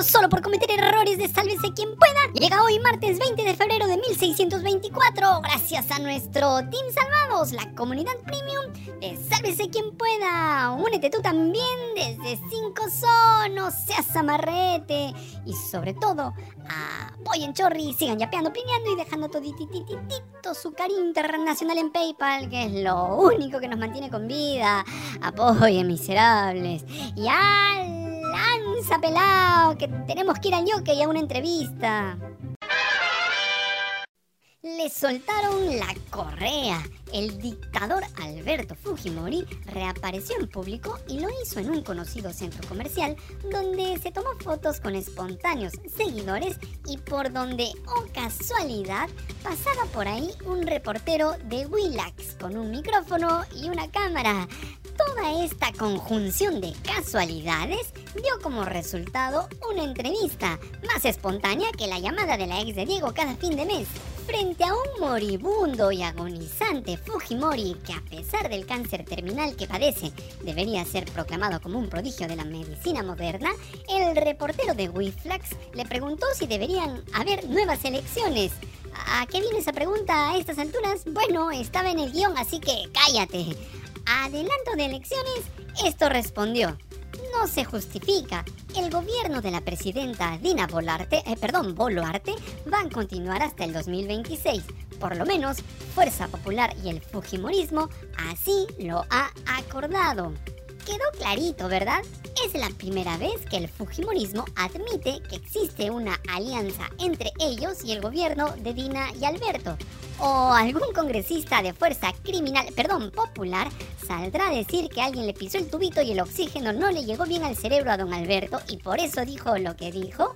preso solo por cometer errores de sálvese quien pueda. Llega hoy martes 20 de febrero de 1624 gracias a nuestro Team Salvados, la comunidad premium de Sálvese quien pueda. Únete tú también desde 5 son, no seas amarrete. Y sobre todo, apoyen Chorri, sigan yapeando, pineando y dejando toditititito su cariño internacional en PayPal, que es lo único que nos mantiene con vida. Apoyen, miserables. Y al lanza pelado, que tenemos que ir al yoke y a una entrevista. Le soltaron la correa. El dictador Alberto Fujimori reapareció en público y lo hizo en un conocido centro comercial donde se tomó fotos con espontáneos seguidores y por donde, oh casualidad, pasaba por ahí un reportero de Willax con un micrófono y una cámara. Toda esta conjunción de casualidades dio como resultado una entrevista más espontánea que la llamada de la ex de Diego cada fin de mes. Frente a un moribundo y agonizante Fujimori que a pesar del cáncer terminal que padece debería ser proclamado como un prodigio de la medicina moderna, el reportero de Wiflax le preguntó si deberían haber nuevas elecciones. ¿A qué viene esa pregunta a estas alturas? Bueno, estaba en el guion, así que cállate. Adelanto de elecciones, esto respondió no se justifica. El gobierno de la presidenta Dina Bolarte, eh, perdón, Boluarte va a continuar hasta el 2026. Por lo menos, Fuerza Popular y el Fujimorismo así lo ha acordado. Quedó clarito, ¿verdad? Es la primera vez que el Fujimorismo admite que existe una alianza entre ellos y el gobierno de Dina y Alberto. O algún congresista de fuerza criminal, perdón, popular, saldrá a decir que alguien le pisó el tubito y el oxígeno no le llegó bien al cerebro a don Alberto y por eso dijo lo que dijo.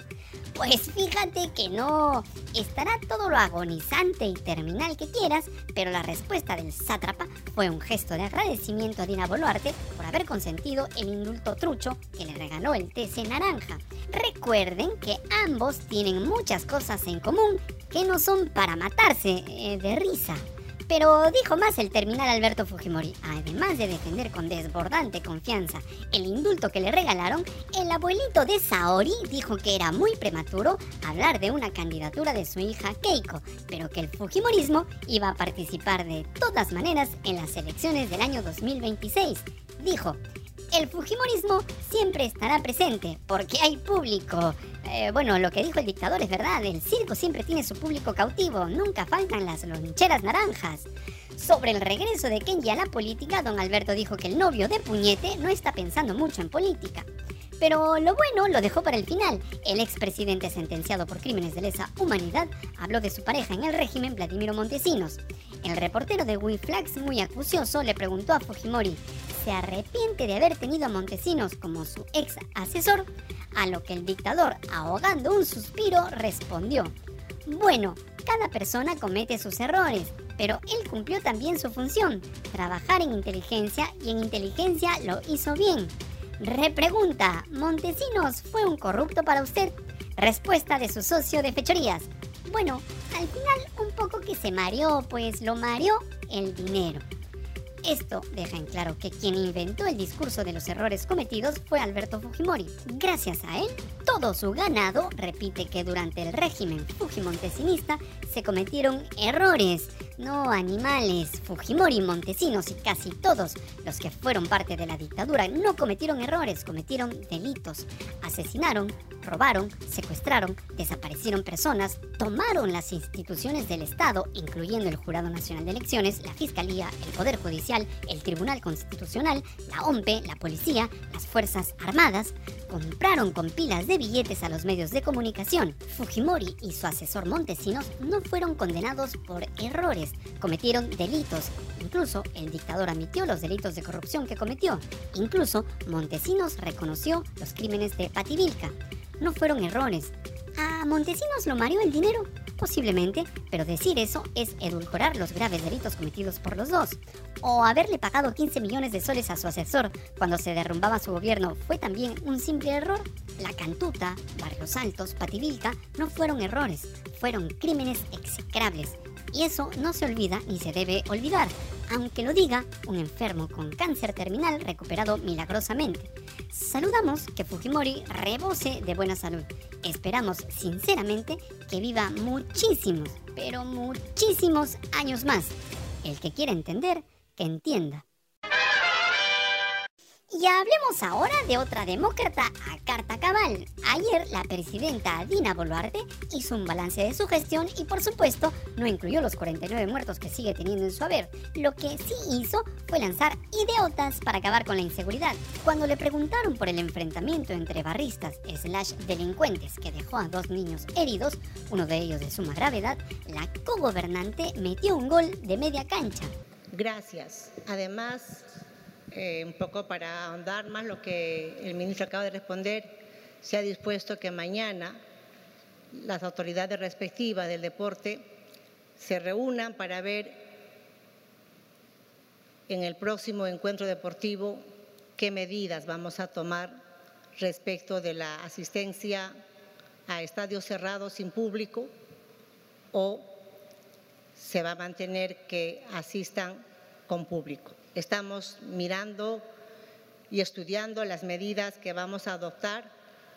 Pues fíjate que no. Estará todo lo agonizante y terminal que quieras, pero la respuesta del sátrapa fue un gesto de agradecimiento a Dina Boluarte por haber consentido el indulto trucho que le regaló el TC Naranja. Recuerden que ambos tienen muchas cosas en común que no son para matarse eh, de risa. Pero dijo más el terminal Alberto Fujimori. Además de defender con desbordante confianza el indulto que le regalaron, el abuelito de Saori dijo que era muy prematuro hablar de una candidatura de su hija Keiko, pero que el Fujimorismo iba a participar de todas maneras en las elecciones del año 2026. Dijo, el Fujimorismo siempre estará presente porque hay público. Eh, bueno, lo que dijo el dictador es verdad, el circo siempre tiene su público cautivo, nunca faltan las loncheras naranjas. Sobre el regreso de Kenji a la política, don Alberto dijo que el novio de Puñete no está pensando mucho en política. Pero lo bueno lo dejó para el final. El expresidente sentenciado por crímenes de lesa humanidad habló de su pareja en el régimen, Vladimiro Montesinos. El reportero de Wiflax, muy acucioso, le preguntó a Fujimori, ¿se arrepiente de haber tenido a Montesinos como su ex asesor? A lo que el dictador, ahogando un suspiro, respondió, bueno, cada persona comete sus errores, pero él cumplió también su función, trabajar en inteligencia y en inteligencia lo hizo bien. Repregunta, ¿Montesinos fue un corrupto para usted? Respuesta de su socio de fechorías. Bueno, al final que se mareó, pues lo mareó el dinero. Esto deja en claro que quien inventó el discurso de los errores cometidos fue Alberto Fujimori. Gracias a él, todo su ganado repite que durante el régimen fujimontesinista se cometieron errores, no animales. Fujimori, Montesinos y casi todos los que fueron parte de la dictadura no cometieron errores, cometieron delitos. Asesinaron, robaron, secuestraron, desaparecieron personas, tomaron las instituciones del Estado, incluyendo el Jurado Nacional de Elecciones, la Fiscalía, el Poder Judicial, el Tribunal Constitucional, la OMPE, la Policía, las Fuerzas Armadas, compraron con pilas de billetes a los medios de comunicación. Fujimori y su asesor Montesinos no fueron condenados por errores, cometieron delitos. Incluso el dictador admitió los delitos de corrupción que cometió. Incluso Montesinos reconoció los crímenes de Pativilca no fueron errores. ¿A Montesinos lo mareó el dinero? Posiblemente, pero decir eso es edulcorar los graves delitos cometidos por los dos. O haberle pagado 15 millones de soles a su asesor cuando se derrumbaba su gobierno fue también un simple error. La Cantuta, Barrios Altos, Pativilca no fueron errores, fueron crímenes execrables. Y eso no se olvida ni se debe olvidar, aunque lo diga un enfermo con cáncer terminal recuperado milagrosamente. Saludamos que Fujimori rebose de buena salud. Esperamos sinceramente que viva muchísimos, pero muchísimos años más. El que quiera entender, que entienda. Y hablemos ahora de otra demócrata a carta cabal. Ayer la presidenta Dina Boluarte hizo un balance de su gestión y por supuesto no incluyó los 49 muertos que sigue teniendo en su haber. Lo que sí hizo fue lanzar idiotas para acabar con la inseguridad. Cuando le preguntaron por el enfrentamiento entre barristas slash delincuentes que dejó a dos niños heridos, uno de ellos de suma gravedad, la cogobernante metió un gol de media cancha. Gracias. Además, eh, un poco para ahondar más lo que el ministro acaba de responder, se ha dispuesto que mañana las autoridades respectivas del deporte se reúnan para ver en el próximo encuentro deportivo qué medidas vamos a tomar respecto de la asistencia a estadios cerrados sin público o se va a mantener que asistan con público. Estamos mirando y estudiando las medidas que vamos a adoptar,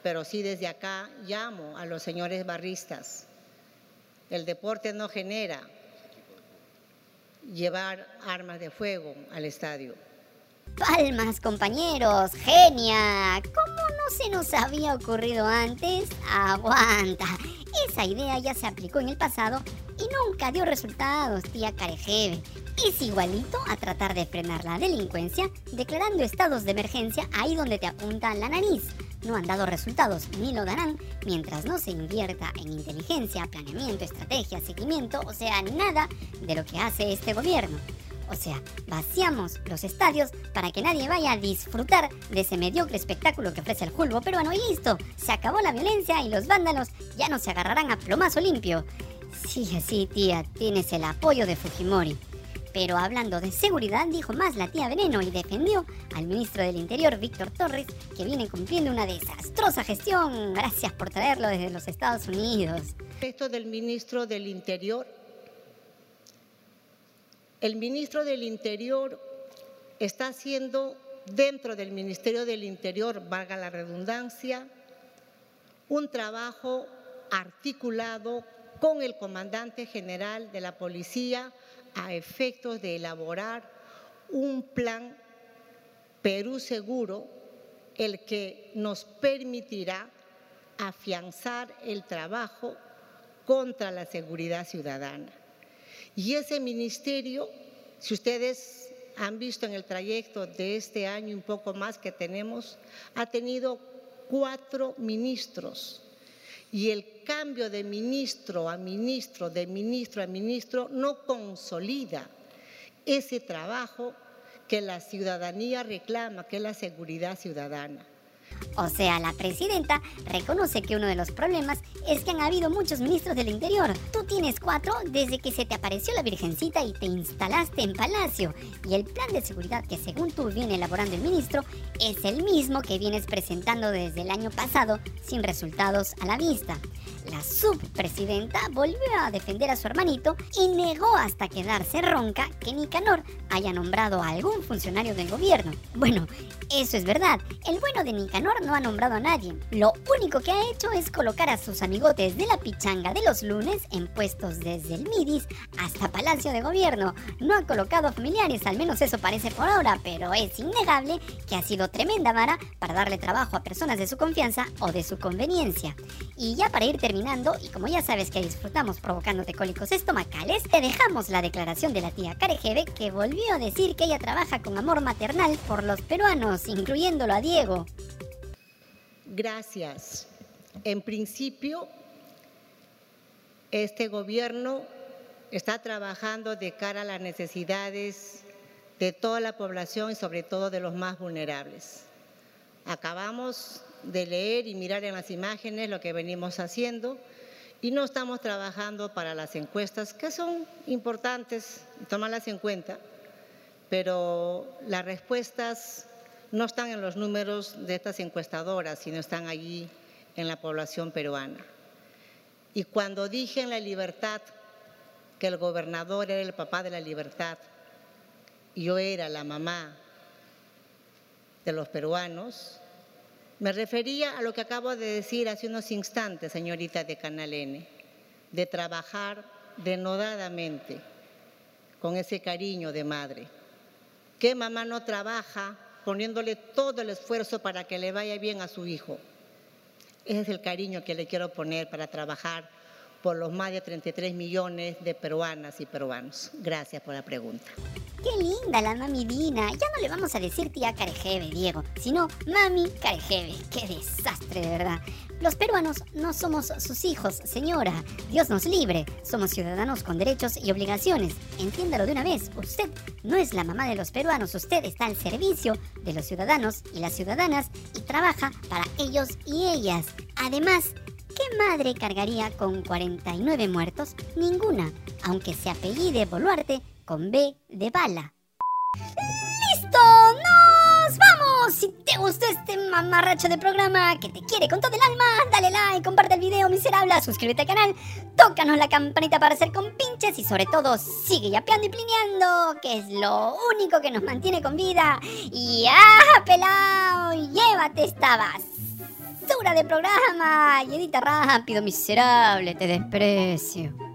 pero sí desde acá llamo a los señores barristas. El deporte no genera llevar armas de fuego al estadio. Palmas, compañeros, genia. ¿Cómo no se nos había ocurrido antes? Aguanta. Esa idea ya se aplicó en el pasado y nunca dio resultados, tía Carejeve es igualito a tratar de frenar la delincuencia declarando estados de emergencia ahí donde te apunta la nariz. No han dado resultados ni lo darán mientras no se invierta en inteligencia, planeamiento, estrategia, seguimiento, o sea, nada de lo que hace este gobierno. O sea, vaciamos los estadios para que nadie vaya a disfrutar de ese mediocre espectáculo que ofrece el fulbo peruano y listo, se acabó la violencia y los vándalos ya no se agarrarán a plomazo limpio. Sí, así, tía, tienes el apoyo de Fujimori. Pero hablando de seguridad, dijo más la tía Veneno y defendió al ministro del Interior, Víctor Torres, que viene cumpliendo una desastrosa gestión. Gracias por traerlo desde los Estados Unidos. Esto del ministro del Interior. El ministro del Interior está haciendo dentro del Ministerio del Interior, valga la redundancia, un trabajo articulado con el comandante general de la policía a efectos de elaborar un plan Perú Seguro, el que nos permitirá afianzar el trabajo contra la seguridad ciudadana. Y ese ministerio, si ustedes han visto en el trayecto de este año un poco más que tenemos, ha tenido cuatro ministros y el cambio de ministro a ministro, de ministro a ministro, no consolida ese trabajo que la ciudadanía reclama, que es la seguridad ciudadana. O sea, la presidenta reconoce que uno de los problemas es que han habido muchos ministros del interior. Tú tienes cuatro desde que se te apareció la Virgencita y te instalaste en Palacio. Y el plan de seguridad que según tú viene elaborando el ministro es el mismo que vienes presentando desde el año pasado sin resultados a la vista. La subpresidenta volvió a defender a su hermanito y negó hasta quedarse ronca que Nicanor haya nombrado a algún funcionario del gobierno. Bueno, eso es verdad. El bueno de Nicanor no ha nombrado a nadie. Lo único que ha hecho es colocar a sus amigotes de la pichanga de los lunes en puestos desde el MIDIS hasta Palacio de Gobierno. No ha colocado familiares, al menos eso parece por ahora, pero es innegable que ha sido tremenda vara para darle trabajo a personas de su confianza o de su conveniencia. Y ya para ir terminando, y como ya sabes que disfrutamos provocándote cólicos estomacales, te dejamos la declaración de la tía Carejeve que volvió a decir que ella trabaja con amor maternal por los peruanos, incluyéndolo a Diego. Gracias. En principio, este gobierno está trabajando de cara a las necesidades de toda la población y sobre todo de los más vulnerables. Acabamos de leer y mirar en las imágenes lo que venimos haciendo y no estamos trabajando para las encuestas, que son importantes, tomarlas en cuenta, pero las respuestas no están en los números de estas encuestadoras, sino están allí en la población peruana. Y cuando dije en la libertad que el gobernador era el papá de la libertad, yo era la mamá de los peruanos, Me refería a lo que acabo de decir hace unos instantes, señorita de Canal N, de trabajar denodadamente con ese cariño de madre. ¿Qué mamá no trabaja poniéndole todo el esfuerzo para que le vaya bien a su hijo? Ese es el cariño que le quiero poner para trabajar por los más de 33 millones de peruanas y peruanos. Gracias por la pregunta. Qué linda la mami Dina. Ya no le vamos a decir tía Carejeve, Diego, sino mami Carejeve. Qué desastre, de verdad. Los peruanos no somos sus hijos, señora. Dios nos libre. Somos ciudadanos con derechos y obligaciones. Entiéndalo de una vez. Usted no es la mamá de los peruanos. Usted está al servicio de los ciudadanos y las ciudadanas y trabaja para ellos y ellas. Además, ¿qué madre cargaría con 49 muertos? Ninguna, aunque se apellide Boluarte con B de bala. ¡Listo! ¡Nos vamos! Si te gustó este mamarracho de programa que te quiere con todo el alma, dale like, comparte el video miserable, suscríbete al canal, tócanos la campanita para hacer compinches y sobre todo sigue yapeando y plineando, que es lo único que nos mantiene con vida. Y ¡ah, pelao! Llévate esta basura de programa y edita rápido, miserable, te desprecio.